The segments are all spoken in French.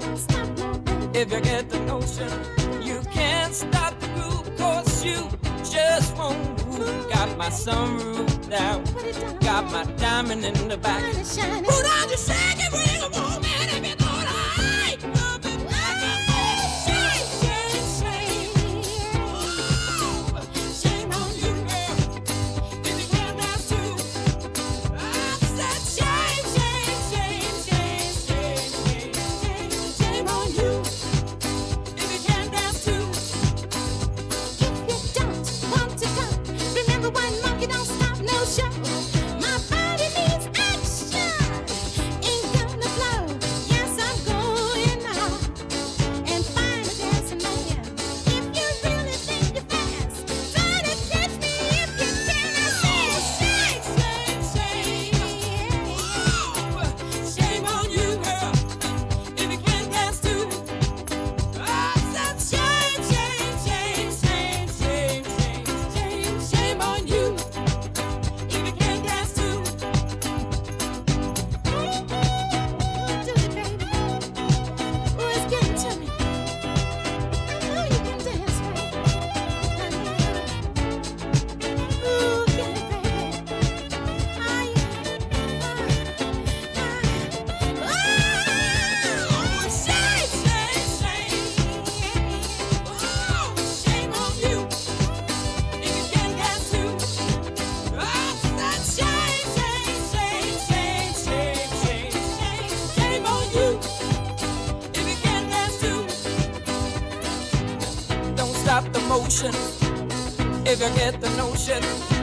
motion. If you get the notion, you can't stop the group, cause you just won't move. Got my sunroof down, got my diamond in the back. ocean if you get the notion.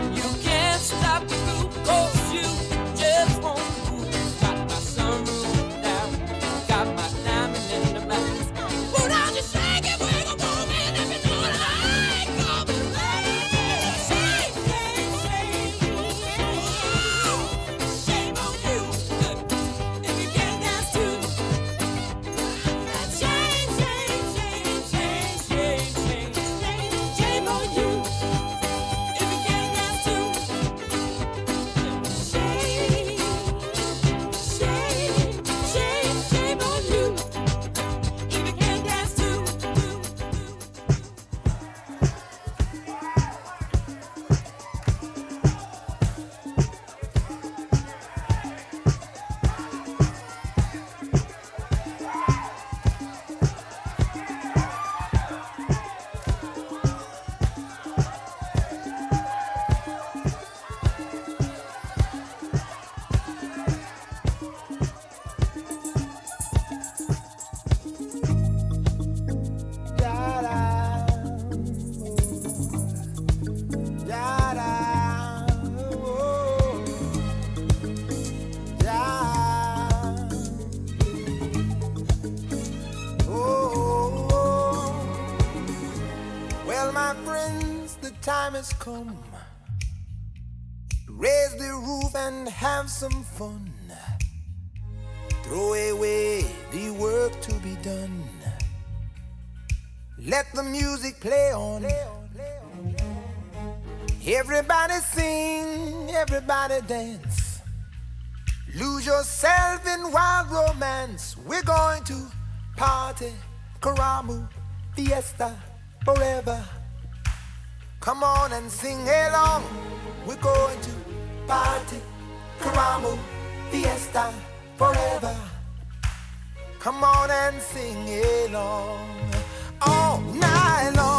come. Raise the roof and have some fun. Throw away the work to be done. Let the music play on. Everybody sing, everybody dance. Lose yourself in wild romance. We're going to party, karamu, fiesta, forever. Come on and sing along. We're going to party, caramo, fiesta, forever. Come on and sing along all night long.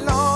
vuelo.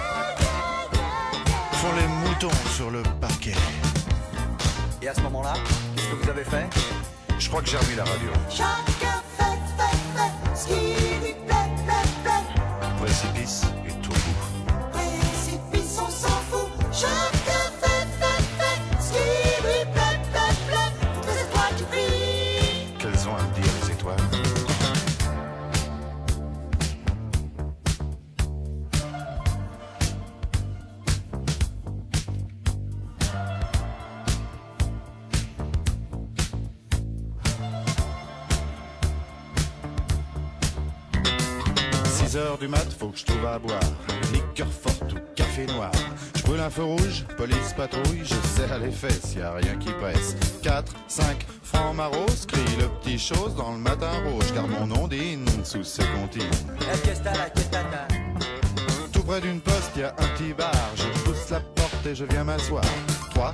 Font les moutons sur le parquet. Et à ce moment-là, qu'est-ce que vous avez fait? Je crois que j'ai remis la radio. Chacun fait, fait, fait ce qui lui plaît, plaît, plaît. Précipice faut que je trouve à boire. Liqueur forte ou café noir. Je brûle un feu rouge, police patrouille, je serre les fesses, y a rien qui presse. 4, 5 francs maros, crie le petit chose dans le matin rouge, car mon nom dîne sous ce comptine. Qu'est-ce que t'as là Qu'est-ce que t'as Tout près d'une poste, y a un petit bar. Je pousse la porte et je viens m'asseoir. 3,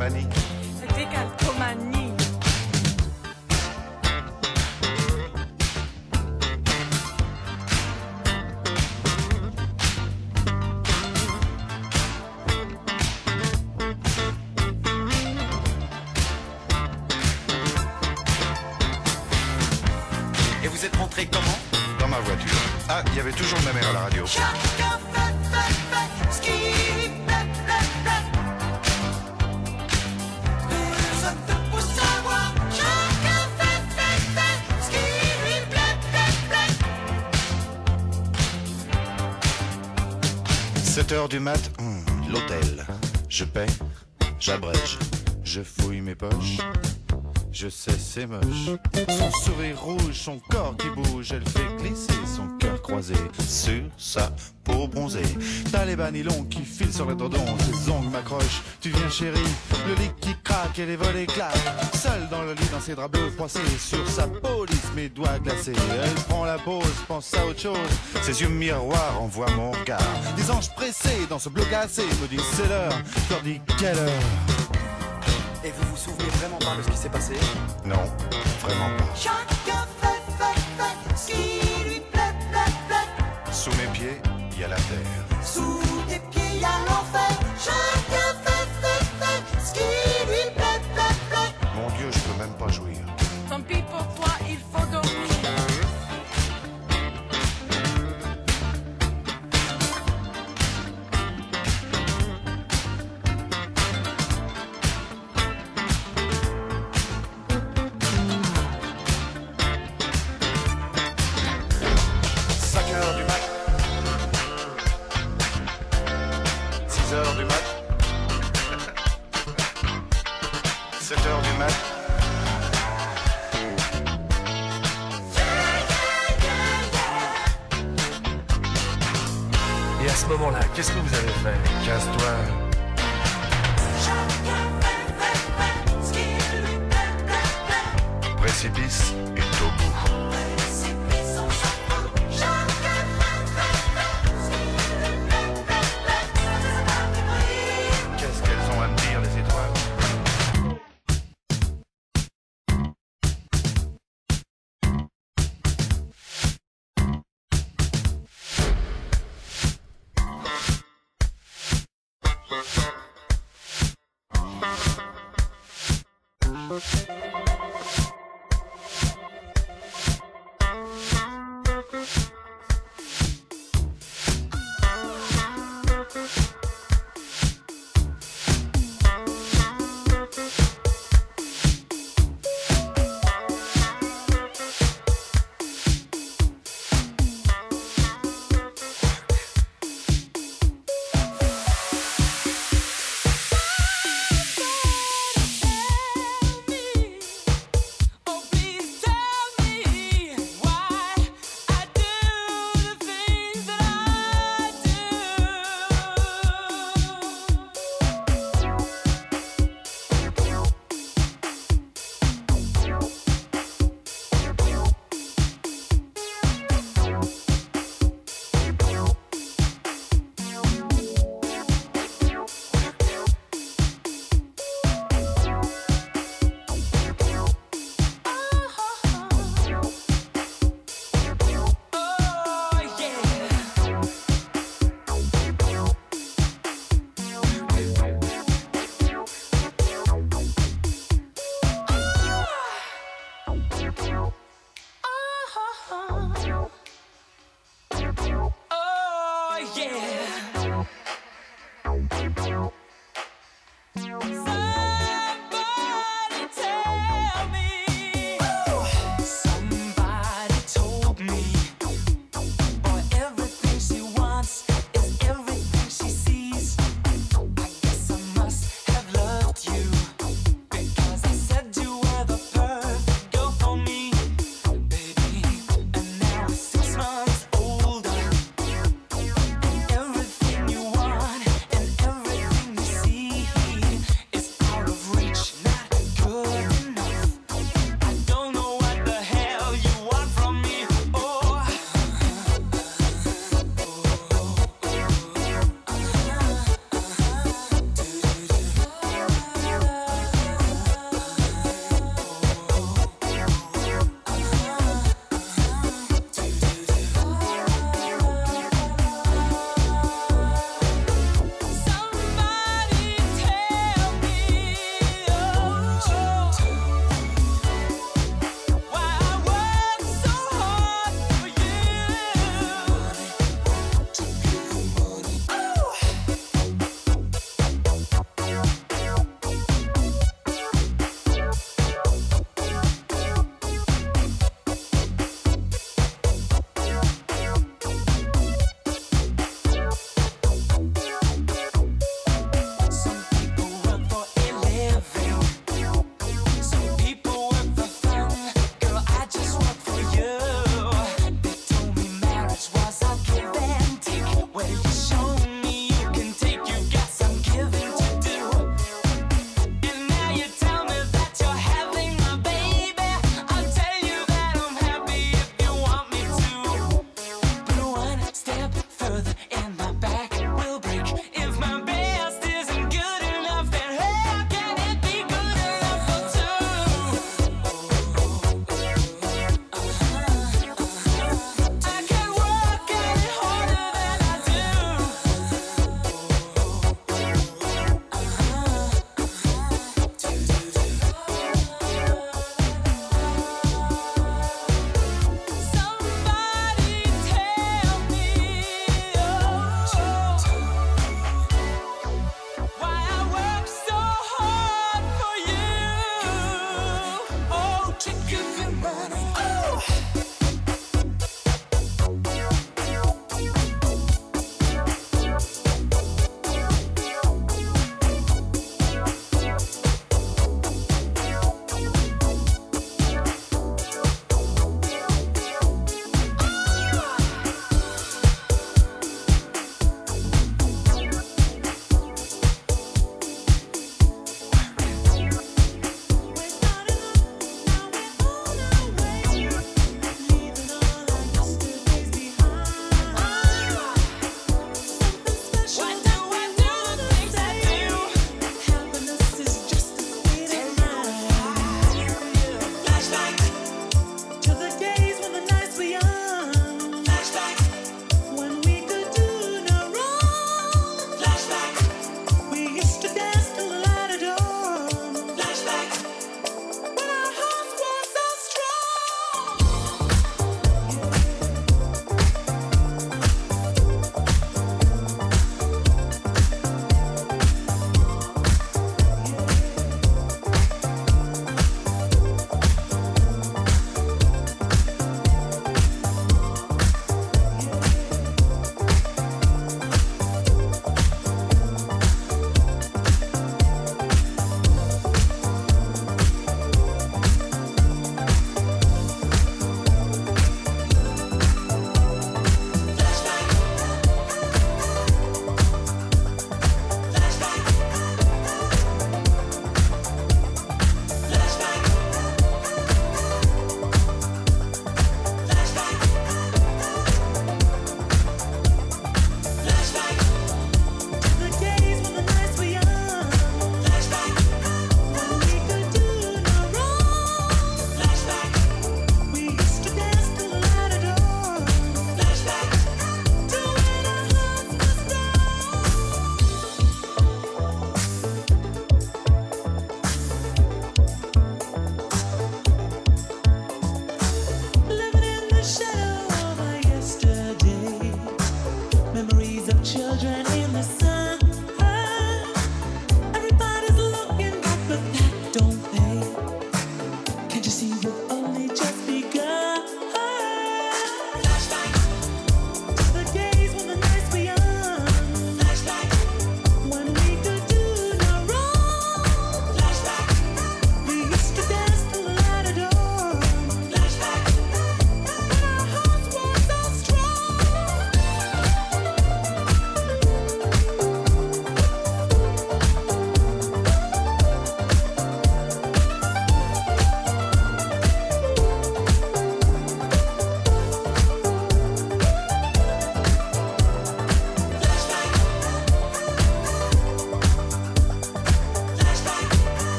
money. Du mat, hum, l'hôtel. Je paie, j'abrège, je fouille mes poches. Je sais, c'est moche. Son sourire rouge, son corps qui bouge, elle fait glisser son cœur croisé sur sa peau bronzée. T'as les bas nylon qui filent sur les tendons, ses ongles m'accrochent. Tu viens chérie, le lit qui craque et les volets claquent. Seule dans le lit, dans ses draps bleus froissés, sur sa peau lisse, mes doigts glacés. Elle prend la pause, pense à autre chose. Ses yeux miroirs envoient mon regard. Des anges pressés dans ce bleu glacé me disent c'est l'heure. Je leur dis quelle heure? Et vous vous souvenez vraiment pas de ce qui s'est passé? Non, vraiment pas. Chacun fait, fait, fait ce Sous mes pieds, il y a la terre. Sous tes pieds, y a l'enfer. Chacun à ce moment-là, qu'est-ce que vous avez fait? Casse-toi. Précipice et au bout.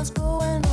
was going